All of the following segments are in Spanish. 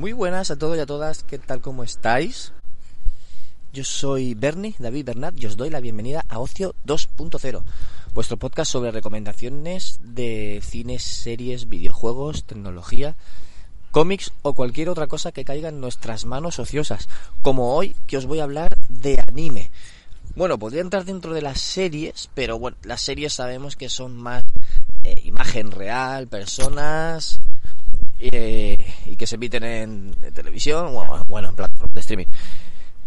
Muy buenas a todos y a todas, ¿qué tal cómo estáis? Yo soy Bernie, David Bernat, y os doy la bienvenida a Ocio 2.0, vuestro podcast sobre recomendaciones de cines, series, videojuegos, tecnología, cómics o cualquier otra cosa que caiga en nuestras manos ociosas, como hoy que os voy a hablar de anime. Bueno, podría entrar dentro de las series, pero bueno, las series sabemos que son más eh, imagen real, personas eh, y que se emiten en, televisión, bueno, en plataformas de streaming.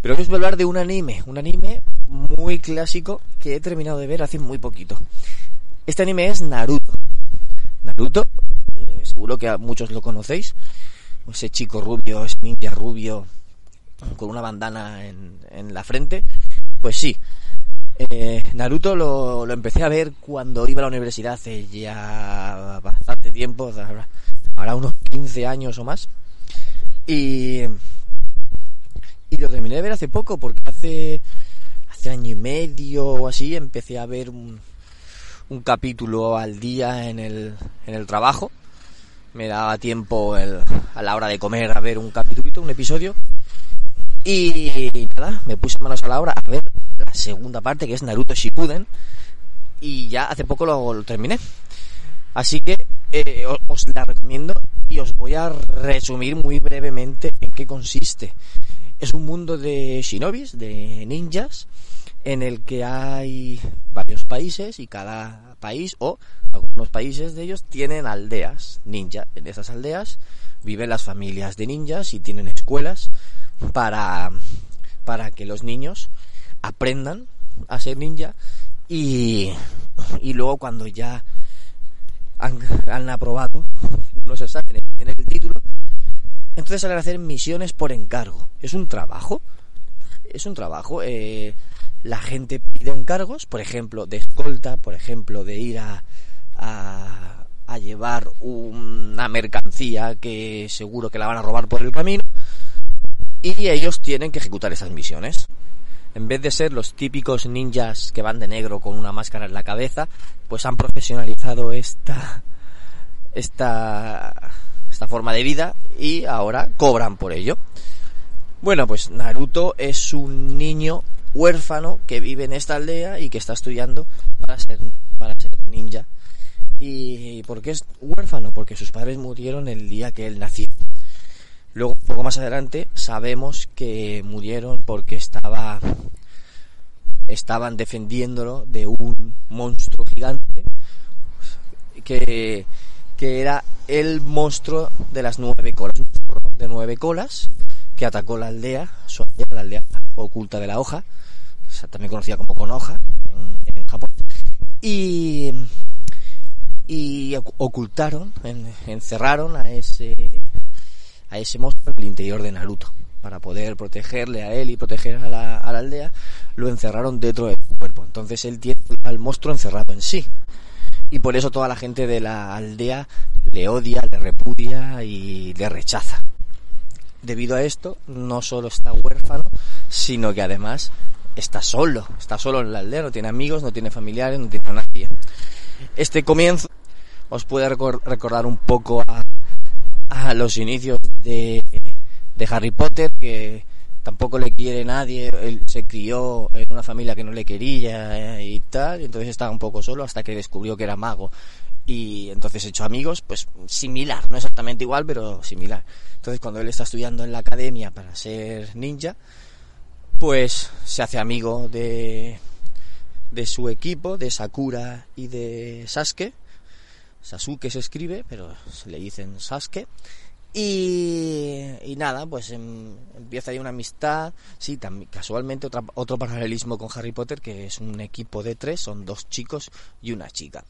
Pero os voy a hablar de un anime, un anime muy clásico que he terminado de ver hace muy poquito. Este anime es Naruto. Naruto, eh, seguro que a muchos lo conocéis. Ese chico rubio, ese ninja rubio con una bandana en, en la frente. Pues sí, eh, Naruto lo, lo, empecé a ver cuando iba a la universidad hace ya bastante tiempo, ahora unos 15 años o más. Y, y lo terminé de ver hace poco, porque hace, hace año y medio o así empecé a ver un, un capítulo al día en el, en el trabajo. Me daba tiempo el, a la hora de comer a ver un capítulo, un episodio. Y nada, me puse manos a la obra a ver la segunda parte que es Naruto Shippuden. Y ya hace poco lo, lo terminé. Así que eh, os la recomiendo y os voy a resumir muy brevemente en qué consiste. Es un mundo de shinobis, de ninjas, en el que hay varios países y cada país o algunos países de ellos tienen aldeas ninja. En esas aldeas viven las familias de ninjas y tienen escuelas para, para que los niños aprendan a ser ninja y, y luego cuando ya han, han aprobado unos exámenes, tienen el título, entonces salen a hacer misiones por encargo. Es un trabajo, es un trabajo. Eh, la gente pide encargos, por ejemplo, de escolta, por ejemplo, de ir a, a, a llevar una mercancía que seguro que la van a robar por el camino, y ellos tienen que ejecutar esas misiones en vez de ser los típicos ninjas que van de negro con una máscara en la cabeza, pues han profesionalizado esta esta esta forma de vida y ahora cobran por ello. Bueno, pues Naruto es un niño huérfano que vive en esta aldea y que está estudiando para ser para ser ninja. ¿Y por qué es huérfano? Porque sus padres murieron el día que él nació. Luego, poco más adelante, sabemos que murieron porque estaba estaban defendiéndolo de un monstruo gigante que, que era el monstruo de las nueve colas, un zorro de nueve colas que atacó la aldea, su aldea, la aldea oculta de la hoja, también conocida como Konoha en, en Japón, y, y ocultaron, encerraron a ese a ese monstruo en el interior de Naruto. Para poder protegerle a él y proteger a la, aldea, lo encerraron dentro de su cuerpo. Entonces él tiene al monstruo encerrado en sí. Y por eso toda la gente de la aldea le odia, le repudia y le rechaza. Debido a esto, no solo está huérfano, sino que además está solo. Está solo en la aldea, no tiene amigos, no tiene familiares, no tiene a nadie. Este comienzo os puede recordar un poco a a los inicios de, Harry Potter, que tampoco le quiere nadie, él se crió en una familia que no le quería eh, y tal, y entonces estaba un poco solo hasta que descubrió que era mago. Y entonces hecho amigos, pues similar, no exactamente igual, pero similar. Entonces cuando él está estudiando en la academia para ser ninja, pues se hace amigo de, de su equipo, de Sakura y de Sasuke, Sasuke se escribe, pero se le dicen Sasuke. Y, nada, pues em, empieza ahí una amistad. Sí, también, casualmente otra, otro paralelismo con Harry Potter, que es un equipo de tres, son dos chicos y una chica.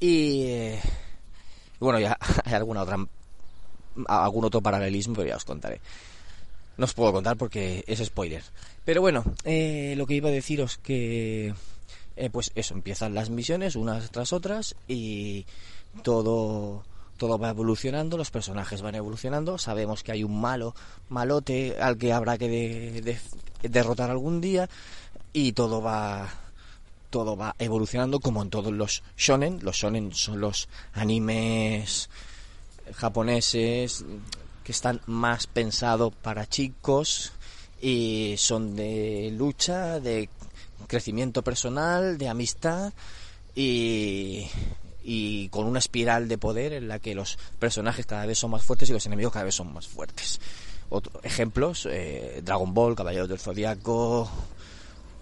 Y, bueno, ya hay alguna otra, algún otro paralelismo, pero ya os contaré. No os puedo contar porque es spoiler. Pero bueno, eh, lo que iba a deciros que eh, pues eso, empiezan las misiones unas tras otras y todo todo va evolucionando, los personajes van evolucionando, sabemos que hay un malo, malote al que habrá que de, derrotar algún día y todo va todo va evolucionando como en todos los shonen, los shonen son los animes japoneses que están más pensados para chicos y son de lucha, de crecimiento personal, de amistad y, y con una espiral de poder en la que los personajes cada vez son más fuertes y los enemigos cada vez son más fuertes. Otros ejemplos, eh, Dragon Ball, Caballeros del Zodiaco,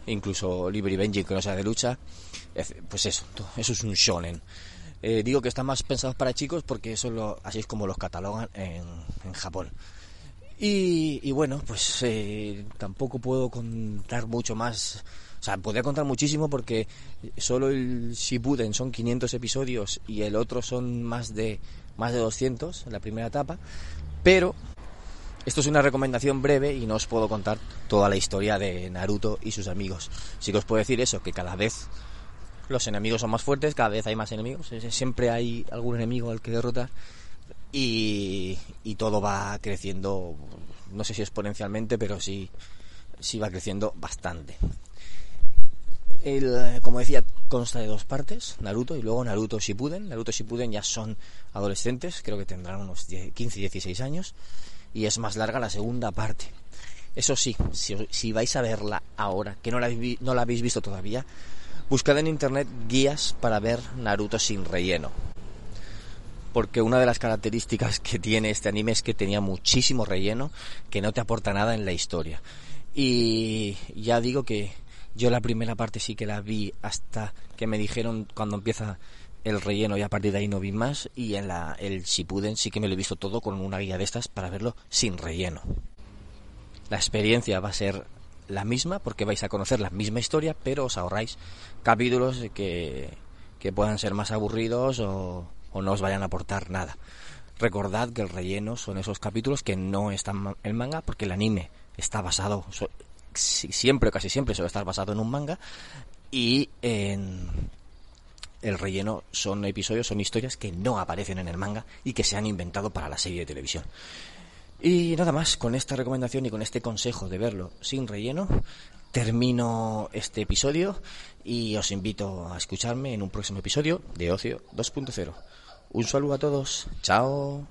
incluso Benji, que no sea de lucha. Pues eso, eso es un shonen. Eh, digo que están más pensados para chicos porque eso lo, así es como los catalogan en, en Japón. Y, y, bueno, pues eh, tampoco puedo contar mucho más. O sea, podría contar muchísimo porque solo el Shippuden son 500 episodios y el otro son más de más de 200 en la primera etapa. Pero esto es una recomendación breve y no os puedo contar toda la historia de Naruto y sus amigos. Sí que os puedo decir eso, que cada vez los enemigos son más fuertes, cada vez hay más enemigos, siempre hay algún enemigo al que derrotar y, todo va creciendo, no sé si exponencialmente, pero sí, sí va creciendo bastante. El, como decía, consta de dos partes, Naruto y luego Naruto Shippuden. Naruto Shippuden ya son adolescentes, creo que tendrán unos 15, 16 años y es más larga la segunda parte. Eso sí, si, vais a verla ahora, que no la, no la habéis visto todavía, buscad en internet guías para ver Naruto sin relleno. Porque una de las características que tiene este anime es que tenía muchísimo relleno que no te aporta nada en la historia. Y ya digo que yo la primera parte sí que la vi hasta que me dijeron cuando empieza el relleno y a partir de ahí no vi más y en la, el Shippuden sí que me lo he visto todo con una guía de estas para verlo sin relleno. La experiencia va a ser la misma porque vais a conocer la misma historia pero os ahorráis capítulos que, que puedan ser más aburridos o, o no os vayan a aportar nada. Recordad que el relleno son esos capítulos que no están en manga porque el anime está basado, siempre casi siempre suele estar basado en un manga y en el relleno son episodios, son historias que no aparecen en el manga y que se han inventado para la serie de televisión. Y nada más, con esta recomendación y con este consejo de verlo sin relleno, termino este episodio y os invito a escucharme en un próximo episodio de Ocio 2.0. Un saludo a todos, chao.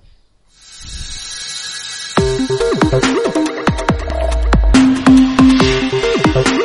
Thank.